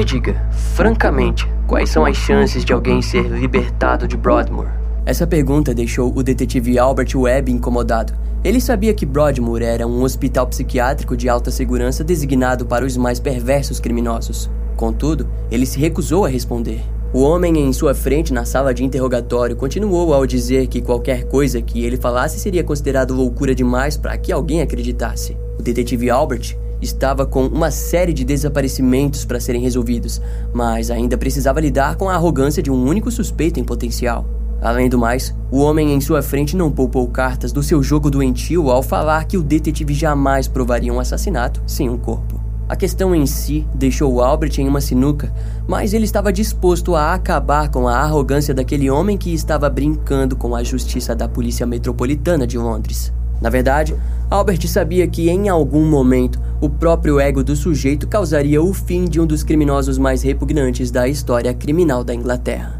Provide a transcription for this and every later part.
Me diga, francamente, quais são as chances de alguém ser libertado de Broadmoor? Essa pergunta deixou o detetive Albert Webb incomodado. Ele sabia que Broadmoor era um hospital psiquiátrico de alta segurança designado para os mais perversos criminosos. Contudo, ele se recusou a responder. O homem em sua frente na sala de interrogatório continuou ao dizer que qualquer coisa que ele falasse seria considerado loucura demais para que alguém acreditasse. O detetive Albert estava com uma série de desaparecimentos para serem resolvidos, mas ainda precisava lidar com a arrogância de um único suspeito em potencial. Além do mais, o homem em sua frente não poupou cartas do seu jogo doentio ao falar que o detetive jamais provaria um assassinato sem um corpo. A questão em si deixou Albert em uma sinuca, mas ele estava disposto a acabar com a arrogância daquele homem que estava brincando com a justiça da Polícia Metropolitana de Londres. Na verdade, Albert sabia que em algum momento o próprio ego do sujeito causaria o fim de um dos criminosos mais repugnantes da história criminal da Inglaterra.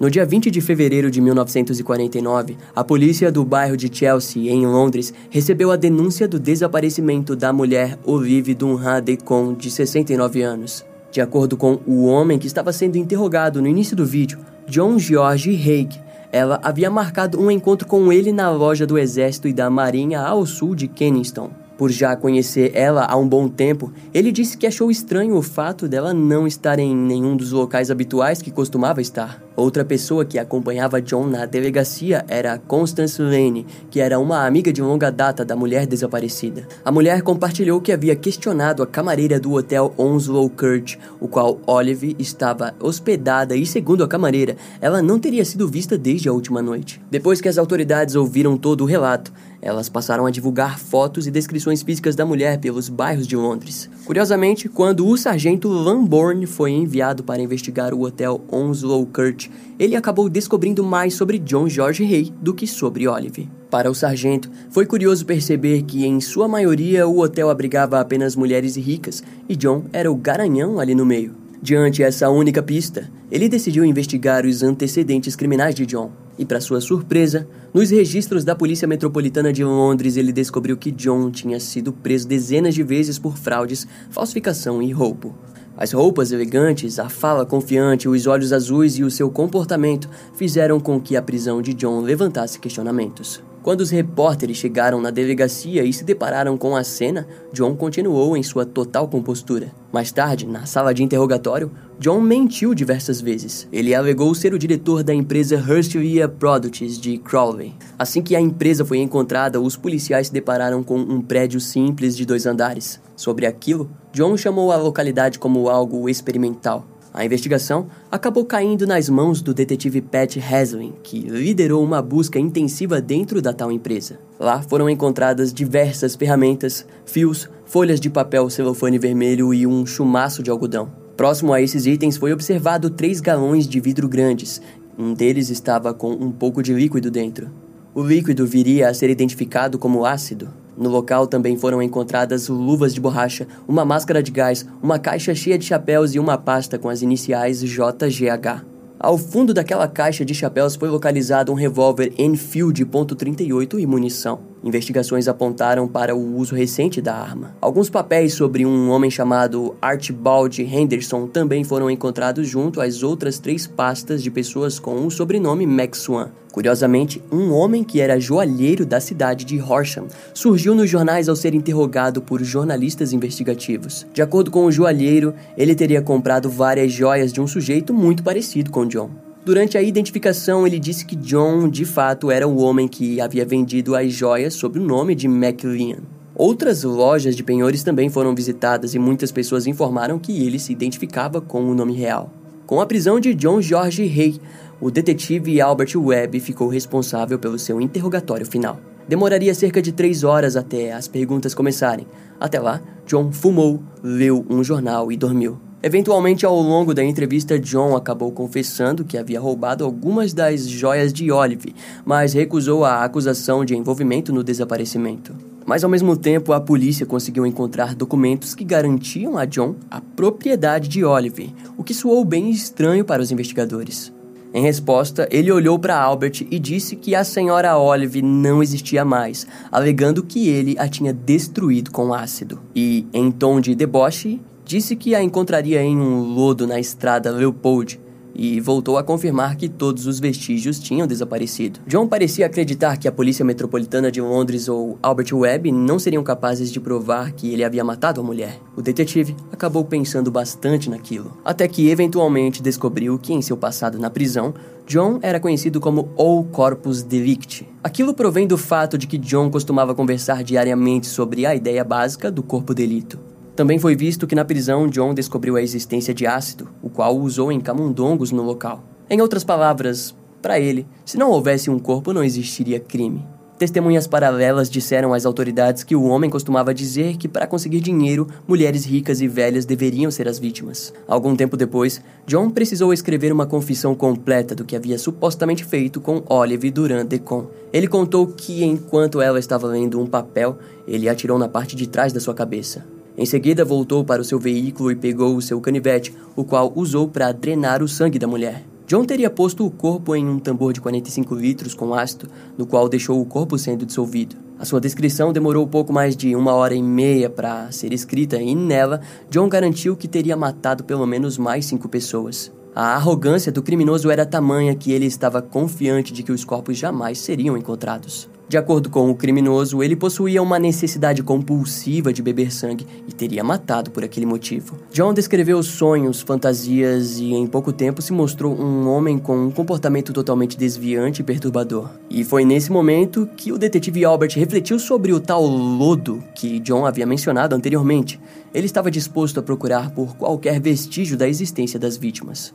No dia 20 de fevereiro de 1949, a polícia do bairro de Chelsea, em Londres, recebeu a denúncia do desaparecimento da mulher Olive Dunham Decon, de 69 anos. De acordo com o homem que estava sendo interrogado no início do vídeo, John George Haig, ela havia marcado um encontro com ele na loja do Exército e da Marinha ao sul de Kennington. Por já conhecer ela há um bom tempo, ele disse que achou estranho o fato dela não estar em nenhum dos locais habituais que costumava estar. Outra pessoa que acompanhava John na delegacia era Constance Lane, que era uma amiga de longa data da mulher desaparecida. A mulher compartilhou que havia questionado a camareira do hotel Onslow Court, o qual Olive estava hospedada e, segundo a camareira, ela não teria sido vista desde a última noite. Depois que as autoridades ouviram todo o relato, elas passaram a divulgar fotos e descrições físicas da mulher pelos bairros de Londres. Curiosamente, quando o sargento Lambourne foi enviado para investigar o hotel Onslow Court, ele acabou descobrindo mais sobre John George Hay do que sobre Olive. Para o sargento, foi curioso perceber que, em sua maioria, o hotel abrigava apenas mulheres ricas e John era o garanhão ali no meio. Diante essa única pista, ele decidiu investigar os antecedentes criminais de John. E, para sua surpresa, nos registros da Polícia Metropolitana de Londres, ele descobriu que John tinha sido preso dezenas de vezes por fraudes, falsificação e roubo. As roupas elegantes, a fala confiante, os olhos azuis e o seu comportamento fizeram com que a prisão de John levantasse questionamentos. Quando os repórteres chegaram na delegacia e se depararam com a cena, John continuou em sua total compostura. Mais tarde, na sala de interrogatório, John mentiu diversas vezes. Ele alegou ser o diretor da empresa Herstvia Products de Crawley. Assim que a empresa foi encontrada, os policiais se depararam com um prédio simples de dois andares. Sobre aquilo, John chamou a localidade como algo experimental. A investigação acabou caindo nas mãos do detetive Pat Haslin, que liderou uma busca intensiva dentro da tal empresa. Lá foram encontradas diversas ferramentas, fios, folhas de papel celofane vermelho e um chumaço de algodão. Próximo a esses itens foi observado três galões de vidro grandes. Um deles estava com um pouco de líquido dentro. O líquido viria a ser identificado como ácido. No local também foram encontradas luvas de borracha, uma máscara de gás, uma caixa cheia de chapéus e uma pasta com as iniciais JGH. Ao fundo daquela caixa de chapéus foi localizado um revólver Enfield .38 e munição. Investigações apontaram para o uso recente da arma. Alguns papéis sobre um homem chamado Archibald Henderson também foram encontrados junto às outras três pastas de pessoas com o sobrenome Max. Curiosamente, um homem que era joalheiro da cidade de Horsham surgiu nos jornais ao ser interrogado por jornalistas investigativos. De acordo com o joalheiro, ele teria comprado várias joias de um sujeito muito parecido com John. Durante a identificação, ele disse que John de fato era o homem que havia vendido as joias sob o nome de McLean. Outras lojas de penhores também foram visitadas e muitas pessoas informaram que ele se identificava com o nome real. Com a prisão de John George Hay, o detetive Albert Webb ficou responsável pelo seu interrogatório final. Demoraria cerca de três horas até as perguntas começarem. Até lá, John fumou, leu um jornal e dormiu. Eventualmente, ao longo da entrevista, John acabou confessando que havia roubado algumas das joias de Olive, mas recusou a acusação de envolvimento no desaparecimento. Mas ao mesmo tempo, a polícia conseguiu encontrar documentos que garantiam a John a propriedade de Olive, o que soou bem estranho para os investigadores. Em resposta, ele olhou para Albert e disse que a senhora Olive não existia mais, alegando que ele a tinha destruído com ácido. E, em tom de deboche, disse que a encontraria em um lodo na estrada Leopold e voltou a confirmar que todos os vestígios tinham desaparecido. John parecia acreditar que a Polícia Metropolitana de Londres ou Albert Webb não seriam capazes de provar que ele havia matado a mulher. O detetive acabou pensando bastante naquilo, até que eventualmente descobriu que em seu passado na prisão, John era conhecido como O Corpus Delicti. Aquilo provém do fato de que John costumava conversar diariamente sobre a ideia básica do corpo delito. Também foi visto que na prisão John descobriu a existência de ácido, o qual usou em camundongos no local. Em outras palavras, para ele, se não houvesse um corpo, não existiria crime. Testemunhas paralelas disseram às autoridades que o homem costumava dizer que para conseguir dinheiro, mulheres ricas e velhas deveriam ser as vítimas. Algum tempo depois, John precisou escrever uma confissão completa do que havia supostamente feito com Olive durante Decon. Ele contou que enquanto ela estava lendo um papel, ele atirou na parte de trás da sua cabeça. Em seguida, voltou para o seu veículo e pegou o seu canivete, o qual usou para drenar o sangue da mulher. John teria posto o corpo em um tambor de 45 litros com ácido, no qual deixou o corpo sendo dissolvido. A sua descrição demorou pouco mais de uma hora e meia para ser escrita e nela, John garantiu que teria matado pelo menos mais cinco pessoas. A arrogância do criminoso era tamanha que ele estava confiante de que os corpos jamais seriam encontrados. De acordo com o criminoso, ele possuía uma necessidade compulsiva de beber sangue e teria matado por aquele motivo. John descreveu sonhos, fantasias e em pouco tempo se mostrou um homem com um comportamento totalmente desviante e perturbador. E foi nesse momento que o detetive Albert refletiu sobre o tal lodo que John havia mencionado anteriormente. Ele estava disposto a procurar por qualquer vestígio da existência das vítimas.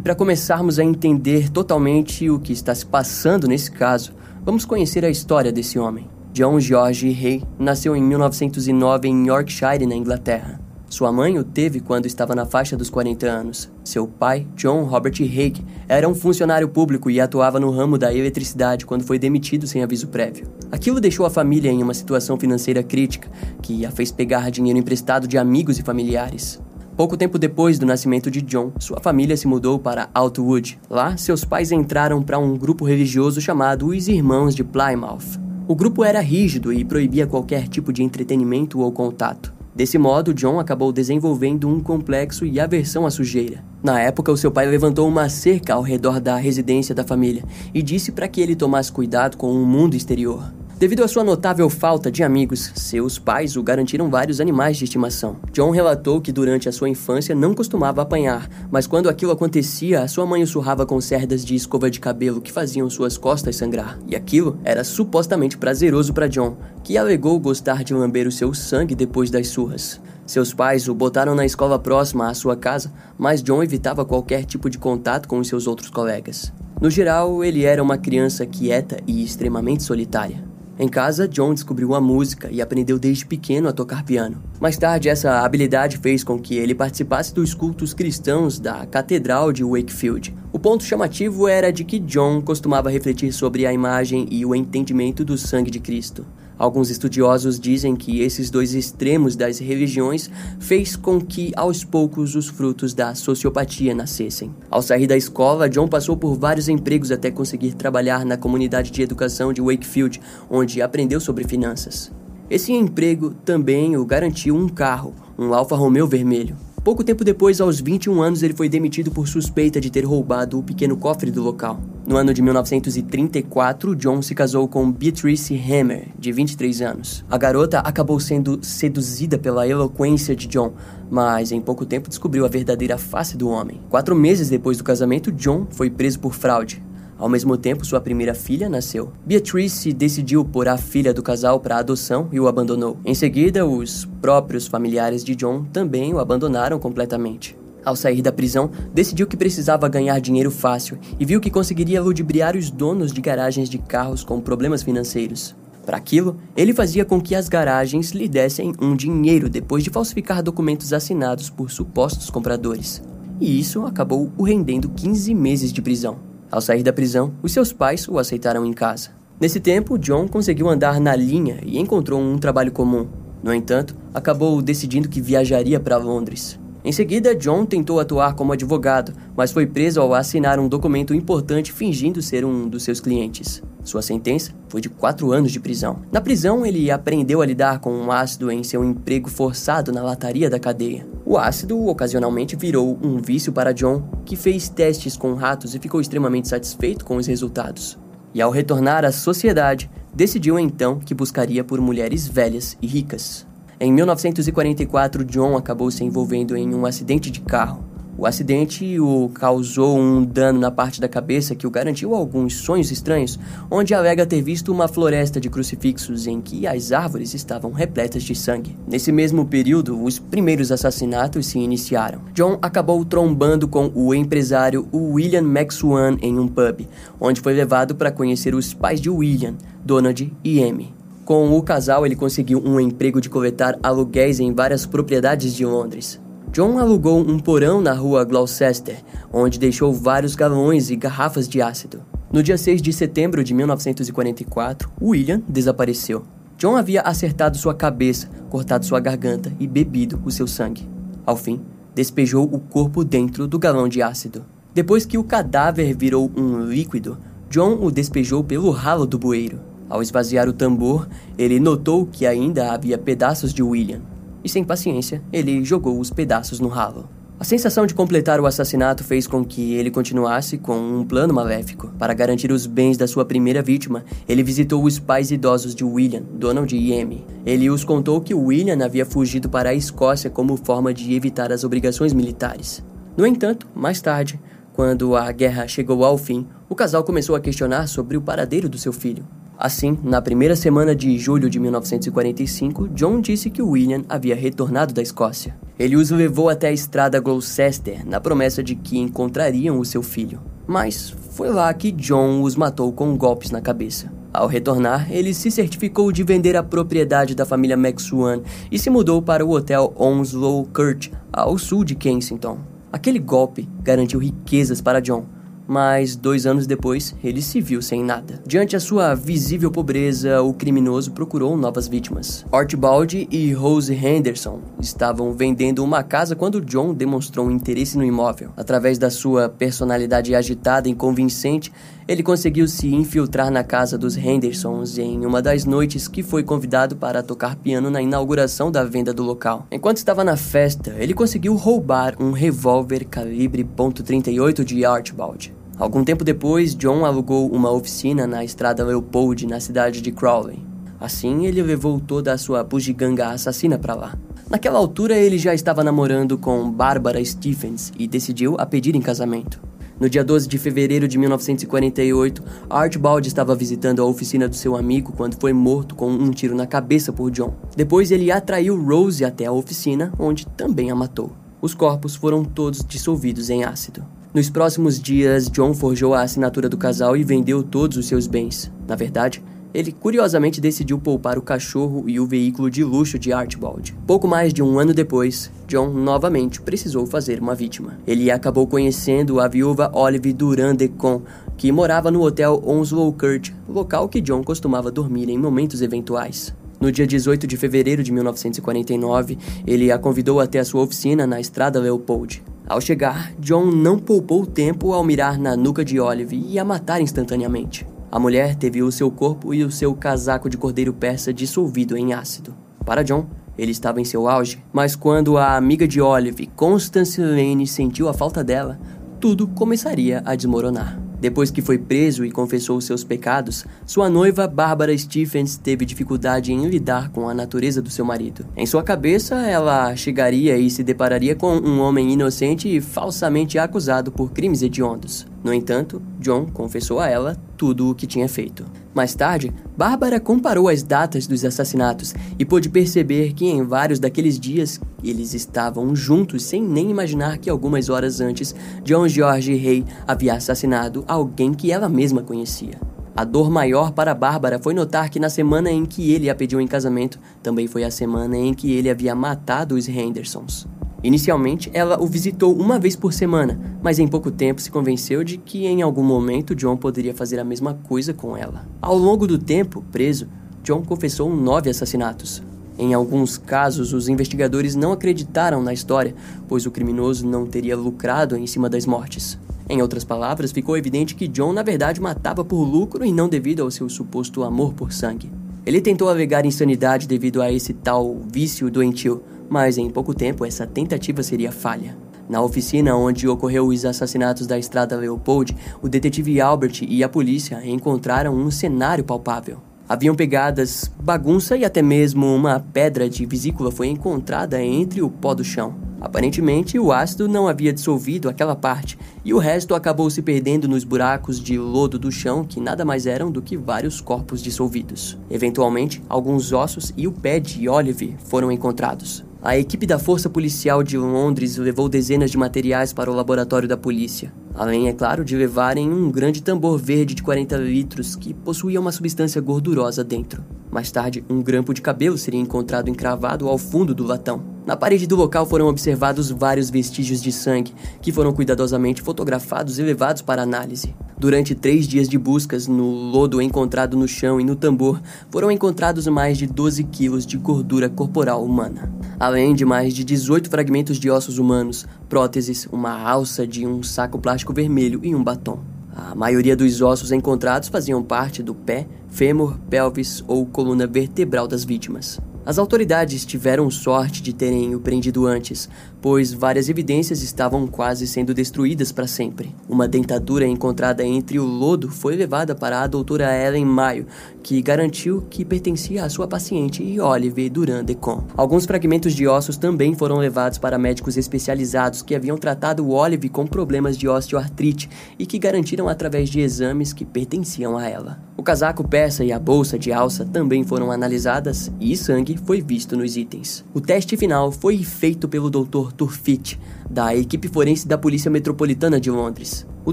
E para começarmos a entender totalmente o que está se passando nesse caso, vamos conhecer a história desse homem. John George Hay nasceu em 1909 em Yorkshire, na Inglaterra. Sua mãe o teve quando estava na faixa dos 40 anos. Seu pai, John Robert Haig, era um funcionário público e atuava no ramo da eletricidade quando foi demitido sem aviso prévio. Aquilo deixou a família em uma situação financeira crítica, que a fez pegar dinheiro emprestado de amigos e familiares. Pouco tempo depois do nascimento de John, sua família se mudou para Outwood. Lá, seus pais entraram para um grupo religioso chamado Os Irmãos de Plymouth. O grupo era rígido e proibia qualquer tipo de entretenimento ou contato. Desse modo, John acabou desenvolvendo um complexo e aversão à sujeira. Na época, o seu pai levantou uma cerca ao redor da residência da família e disse para que ele tomasse cuidado com o mundo exterior. Devido à sua notável falta de amigos, seus pais o garantiram vários animais de estimação. John relatou que durante a sua infância não costumava apanhar, mas quando aquilo acontecia, a sua mãe o surrava com cerdas de escova de cabelo que faziam suas costas sangrar. E aquilo era supostamente prazeroso para John, que alegou gostar de lamber o seu sangue depois das surras. Seus pais o botaram na escola próxima à sua casa, mas John evitava qualquer tipo de contato com os seus outros colegas. No geral, ele era uma criança quieta e extremamente solitária. Em casa, John descobriu a música e aprendeu desde pequeno a tocar piano. Mais tarde, essa habilidade fez com que ele participasse dos cultos cristãos da Catedral de Wakefield. O ponto chamativo era de que John costumava refletir sobre a imagem e o entendimento do sangue de Cristo. Alguns estudiosos dizem que esses dois extremos das religiões fez com que aos poucos os frutos da sociopatia nascessem. Ao sair da escola, John passou por vários empregos até conseguir trabalhar na comunidade de educação de Wakefield, onde aprendeu sobre finanças. Esse emprego também o garantiu um carro, um Alfa Romeo vermelho. Pouco tempo depois, aos 21 anos, ele foi demitido por suspeita de ter roubado o pequeno cofre do local. No ano de 1934, John se casou com Beatrice Hammer, de 23 anos. A garota acabou sendo seduzida pela eloquência de John, mas em pouco tempo descobriu a verdadeira face do homem. Quatro meses depois do casamento, John foi preso por fraude. Ao mesmo tempo, sua primeira filha nasceu. Beatrice decidiu pôr a filha do casal para adoção e o abandonou. Em seguida, os próprios familiares de John também o abandonaram completamente. Ao sair da prisão, decidiu que precisava ganhar dinheiro fácil e viu que conseguiria ludibriar os donos de garagens de carros com problemas financeiros. Para aquilo, ele fazia com que as garagens lhe dessem um dinheiro depois de falsificar documentos assinados por supostos compradores. E isso acabou o rendendo 15 meses de prisão. Ao sair da prisão, os seus pais o aceitaram em casa. Nesse tempo, John conseguiu andar na linha e encontrou um trabalho comum. No entanto, acabou decidindo que viajaria para Londres. Em seguida, John tentou atuar como advogado, mas foi preso ao assinar um documento importante fingindo ser um dos seus clientes. Sua sentença foi de quatro anos de prisão. Na prisão, ele aprendeu a lidar com um ácido em seu emprego forçado na lataria da cadeia. O ácido ocasionalmente virou um vício para John, que fez testes com ratos e ficou extremamente satisfeito com os resultados. E ao retornar à sociedade, decidiu então que buscaria por mulheres velhas e ricas. Em 1944, John acabou se envolvendo em um acidente de carro. O acidente o causou um dano na parte da cabeça que o garantiu alguns sonhos estranhos, onde alega ter visto uma floresta de crucifixos em que as árvores estavam repletas de sangue. Nesse mesmo período, os primeiros assassinatos se iniciaram. John acabou trombando com o empresário William McSwan em um pub, onde foi levado para conhecer os pais de William, Donald e Amy. Com o casal, ele conseguiu um emprego de coletar aluguéis em várias propriedades de Londres. John alugou um porão na rua Gloucester, onde deixou vários galões e garrafas de ácido. No dia 6 de setembro de 1944, William desapareceu. John havia acertado sua cabeça, cortado sua garganta e bebido o seu sangue. Ao fim, despejou o corpo dentro do galão de ácido. Depois que o cadáver virou um líquido, John o despejou pelo ralo do bueiro. Ao esvaziar o tambor, ele notou que ainda havia pedaços de William, e sem paciência, ele jogou os pedaços no ralo. A sensação de completar o assassinato fez com que ele continuasse com um plano maléfico. Para garantir os bens da sua primeira vítima, ele visitou os pais idosos de William, Donald e Amy. Ele os contou que William havia fugido para a Escócia como forma de evitar as obrigações militares. No entanto, mais tarde, quando a guerra chegou ao fim, o casal começou a questionar sobre o paradeiro do seu filho. Assim, na primeira semana de julho de 1945, John disse que William havia retornado da Escócia. Ele os levou até a estrada Gloucester, na promessa de que encontrariam o seu filho. Mas foi lá que John os matou com golpes na cabeça. Ao retornar, ele se certificou de vender a propriedade da família McSwan e se mudou para o hotel Onslow Court, ao sul de Kensington. Aquele golpe garantiu riquezas para John, mas dois anos depois ele se viu sem nada. Diante a sua visível pobreza, o criminoso procurou novas vítimas. Archibald e Rose Henderson estavam vendendo uma casa quando John demonstrou um interesse no imóvel. Através da sua personalidade agitada e convincente, ele conseguiu se infiltrar na casa dos Hendersons em uma das noites que foi convidado para tocar piano na inauguração da venda do local. Enquanto estava na festa, ele conseguiu roubar um revólver calibre .38 de Archibald. Algum tempo depois, John alugou uma oficina na estrada Leopold, na cidade de Crowley. Assim, ele levou toda a sua bugiganga assassina para lá. Naquela altura, ele já estava namorando com Barbara Stephens e decidiu a pedir em casamento. No dia 12 de fevereiro de 1948, Archibald estava visitando a oficina do seu amigo quando foi morto com um tiro na cabeça por John. Depois, ele atraiu Rose até a oficina, onde também a matou. Os corpos foram todos dissolvidos em ácido. Nos próximos dias, John forjou a assinatura do casal e vendeu todos os seus bens. Na verdade, ele curiosamente decidiu poupar o cachorro e o veículo de luxo de Archibald. Pouco mais de um ano depois, John novamente precisou fazer uma vítima. Ele acabou conhecendo a viúva Olive Duran Decon, que morava no hotel Onslow Court, local que John costumava dormir em momentos eventuais. No dia 18 de fevereiro de 1949, ele a convidou até a sua oficina na estrada Leopold. Ao chegar, John não poupou tempo ao mirar na nuca de Olive e a matar instantaneamente. A mulher teve o seu corpo e o seu casaco de cordeiro persa dissolvido em ácido. Para John, ele estava em seu auge, mas quando a amiga de Olive, Constance Lane, sentiu a falta dela, tudo começaria a desmoronar. Depois que foi preso e confessou seus pecados, sua noiva Barbara Stephens teve dificuldade em lidar com a natureza do seu marido. Em sua cabeça, ela chegaria e se depararia com um homem inocente e falsamente acusado por crimes hediondos. No entanto, John confessou a ela tudo o que tinha feito. Mais tarde, Bárbara comparou as datas dos assassinatos e pôde perceber que em vários daqueles dias eles estavam juntos sem nem imaginar que algumas horas antes, John George Rey havia assassinado alguém que ela mesma conhecia. A dor maior para Bárbara foi notar que na semana em que ele a pediu em casamento, também foi a semana em que ele havia matado os Hendersons. Inicialmente, ela o visitou uma vez por semana, mas em pouco tempo se convenceu de que em algum momento John poderia fazer a mesma coisa com ela. Ao longo do tempo, preso, John confessou nove assassinatos. Em alguns casos, os investigadores não acreditaram na história, pois o criminoso não teria lucrado em cima das mortes. Em outras palavras, ficou evidente que John na verdade matava por lucro e não devido ao seu suposto amor por sangue. Ele tentou alegar insanidade devido a esse tal vício doentio, mas em pouco tempo essa tentativa seria falha. Na oficina onde ocorreu os assassinatos da estrada Leopold, o detetive Albert e a polícia encontraram um cenário palpável. Haviam pegadas, bagunça e até mesmo uma pedra de vesícula foi encontrada entre o pó do chão. Aparentemente, o ácido não havia dissolvido aquela parte, e o resto acabou se perdendo nos buracos de lodo do chão, que nada mais eram do que vários corpos dissolvidos. Eventualmente, alguns ossos e o pé de Olive foram encontrados. A equipe da Força Policial de Londres levou dezenas de materiais para o laboratório da polícia. Além, é claro, de levarem um grande tambor verde de 40 litros que possuía uma substância gordurosa dentro. Mais tarde, um grampo de cabelo seria encontrado encravado ao fundo do latão. Na parede do local foram observados vários vestígios de sangue, que foram cuidadosamente fotografados e levados para análise. Durante três dias de buscas, no lodo encontrado no chão e no tambor, foram encontrados mais de 12 quilos de gordura corporal humana, além de mais de 18 fragmentos de ossos humanos, próteses, uma alça de um saco plástico vermelho e um batom. A maioria dos ossos encontrados faziam parte do pé, fêmur, pelvis ou coluna vertebral das vítimas. As autoridades tiveram sorte de terem o prendido antes, pois várias evidências estavam quase sendo destruídas para sempre. Uma dentadura encontrada entre o lodo foi levada para a doutora Ellen Mayo, que garantiu que pertencia à sua paciente Olive Durand Decon. Alguns fragmentos de ossos também foram levados para médicos especializados que haviam tratado Olive com problemas de osteoartrite e que garantiram através de exames que pertenciam a ela. O casaco persa e a bolsa de alça também foram analisadas e sangue foi visto nos itens. O teste final foi feito pelo Dr. Turfit, da equipe forense da Polícia Metropolitana de Londres. O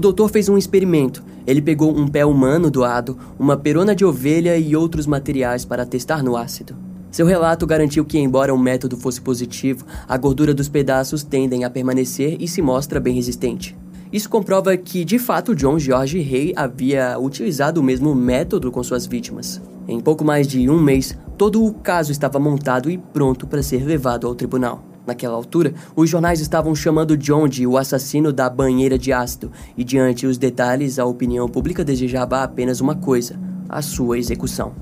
doutor fez um experimento. Ele pegou um pé humano doado, uma perona de ovelha e outros materiais para testar no ácido. Seu relato garantiu que, embora o método fosse positivo, a gordura dos pedaços tendem a permanecer e se mostra bem resistente. Isso comprova que, de fato, John George Rey havia utilizado o mesmo método com suas vítimas. Em pouco mais de um mês, todo o caso estava montado e pronto para ser levado ao tribunal. Naquela altura, os jornais estavam chamando John de o assassino da banheira de ácido, e diante os detalhes, a opinião pública desejava apenas uma coisa: a sua execução.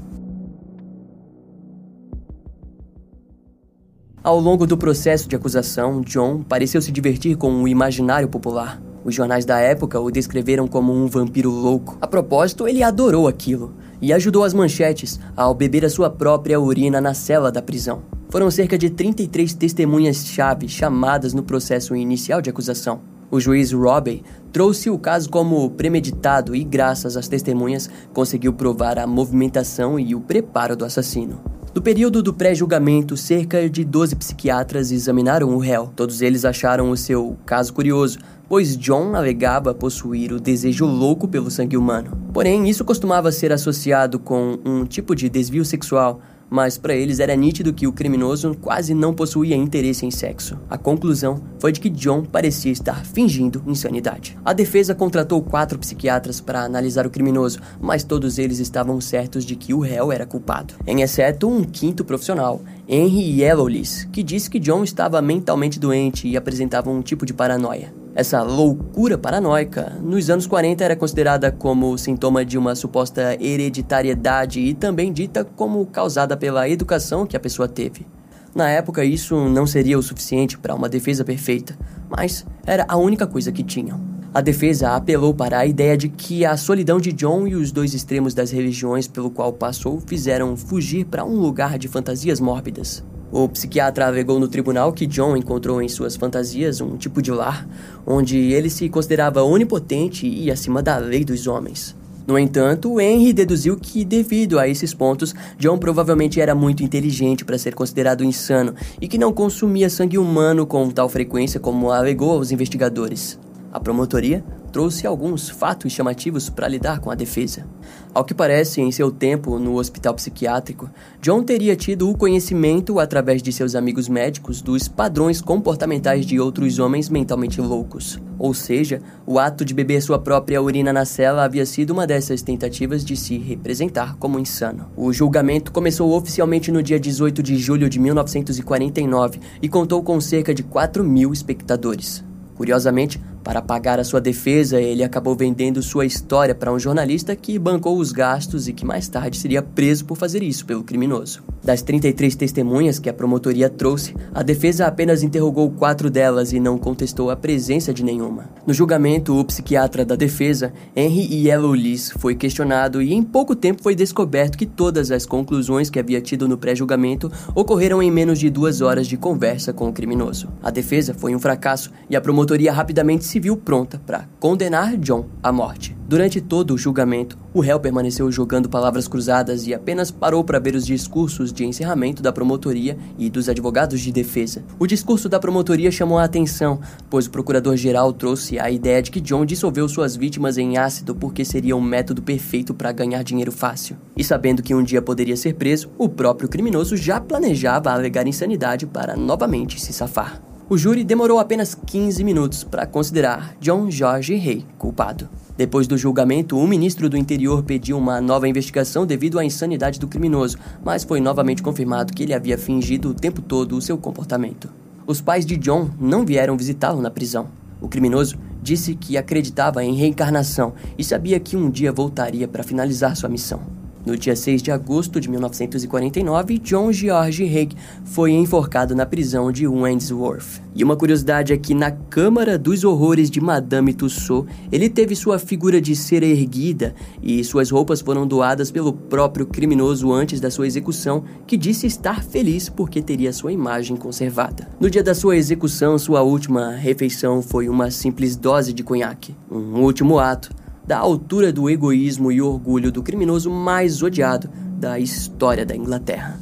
Ao longo do processo de acusação, John pareceu se divertir com o imaginário popular. Os jornais da época o descreveram como um vampiro louco. A propósito, ele adorou aquilo e ajudou as manchetes ao beber a sua própria urina na cela da prisão. Foram cerca de 33 testemunhas-chave chamadas no processo inicial de acusação. O juiz Robbie trouxe o caso como premeditado e, graças às testemunhas, conseguiu provar a movimentação e o preparo do assassino. No período do pré-julgamento, cerca de 12 psiquiatras examinaram o réu. Todos eles acharam o seu caso curioso, pois John alegava possuir o desejo louco pelo sangue humano. Porém, isso costumava ser associado com um tipo de desvio sexual, mas para eles era nítido que o criminoso quase não possuía interesse em sexo. A conclusão foi de que John parecia estar fingindo insanidade. A defesa contratou quatro psiquiatras para analisar o criminoso, mas todos eles estavam certos de que o réu era culpado, em exceto um quinto profissional, Henry Yellowlis, que disse que John estava mentalmente doente e apresentava um tipo de paranoia. Essa loucura paranoica, nos anos 40 era considerada como sintoma de uma suposta hereditariedade e também dita como causada pela educação que a pessoa teve. Na época, isso não seria o suficiente para uma defesa perfeita, mas era a única coisa que tinham. A defesa apelou para a ideia de que a solidão de John e os dois extremos das religiões pelo qual passou fizeram fugir para um lugar de fantasias mórbidas. O psiquiatra alegou no tribunal que John encontrou em suas fantasias um tipo de lar onde ele se considerava onipotente e acima da lei dos homens. No entanto, Henry deduziu que, devido a esses pontos, John provavelmente era muito inteligente para ser considerado insano e que não consumia sangue humano com tal frequência como alegou aos investigadores. A promotoria trouxe alguns fatos chamativos para lidar com a defesa. Ao que parece, em seu tempo no hospital psiquiátrico, John teria tido o conhecimento, através de seus amigos médicos, dos padrões comportamentais de outros homens mentalmente loucos. Ou seja, o ato de beber sua própria urina na cela havia sido uma dessas tentativas de se representar como insano. O julgamento começou oficialmente no dia 18 de julho de 1949 e contou com cerca de 4 mil espectadores. Curiosamente, para pagar a sua defesa, ele acabou vendendo sua história para um jornalista que bancou os gastos e que mais tarde seria preso por fazer isso pelo criminoso. Das 33 testemunhas que a promotoria trouxe, a defesa apenas interrogou quatro delas e não contestou a presença de nenhuma. No julgamento, o psiquiatra da defesa, Henry Yellow Liz, foi questionado e em pouco tempo foi descoberto que todas as conclusões que havia tido no pré-julgamento ocorreram em menos de duas horas de conversa com o criminoso. A defesa foi um fracasso e a promotoria rapidamente se se viu pronta para condenar John à morte. Durante todo o julgamento, o réu permaneceu jogando palavras cruzadas e apenas parou para ver os discursos de encerramento da promotoria e dos advogados de defesa. O discurso da promotoria chamou a atenção, pois o procurador-geral trouxe a ideia de que John dissolveu suas vítimas em ácido porque seria um método perfeito para ganhar dinheiro fácil. E sabendo que um dia poderia ser preso, o próprio criminoso já planejava alegar insanidade para novamente se safar. O júri demorou apenas 15 minutos para considerar John George Rey culpado. Depois do julgamento, o ministro do Interior pediu uma nova investigação devido à insanidade do criminoso, mas foi novamente confirmado que ele havia fingido o tempo todo o seu comportamento. Os pais de John não vieram visitá-lo na prisão. O criminoso disse que acreditava em reencarnação e sabia que um dia voltaria para finalizar sua missão. No dia 6 de agosto de 1949, John George Haig foi enforcado na prisão de Wandsworth. E uma curiosidade é que na Câmara dos Horrores de Madame Tussauds, ele teve sua figura de ser erguida e suas roupas foram doadas pelo próprio criminoso antes da sua execução, que disse estar feliz porque teria sua imagem conservada. No dia da sua execução, sua última refeição foi uma simples dose de conhaque, um último ato da altura do egoísmo e orgulho do criminoso mais odiado da história da Inglaterra.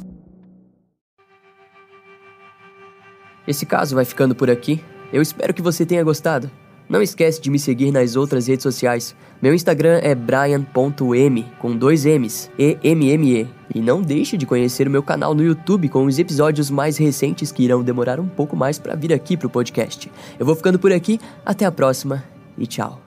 Esse caso vai ficando por aqui. Eu espero que você tenha gostado. Não esquece de me seguir nas outras redes sociais. Meu Instagram é brian.m com dois M's, E M M E. E não deixe de conhecer o meu canal no YouTube com os episódios mais recentes que irão demorar um pouco mais para vir aqui pro podcast. Eu vou ficando por aqui, até a próxima e tchau.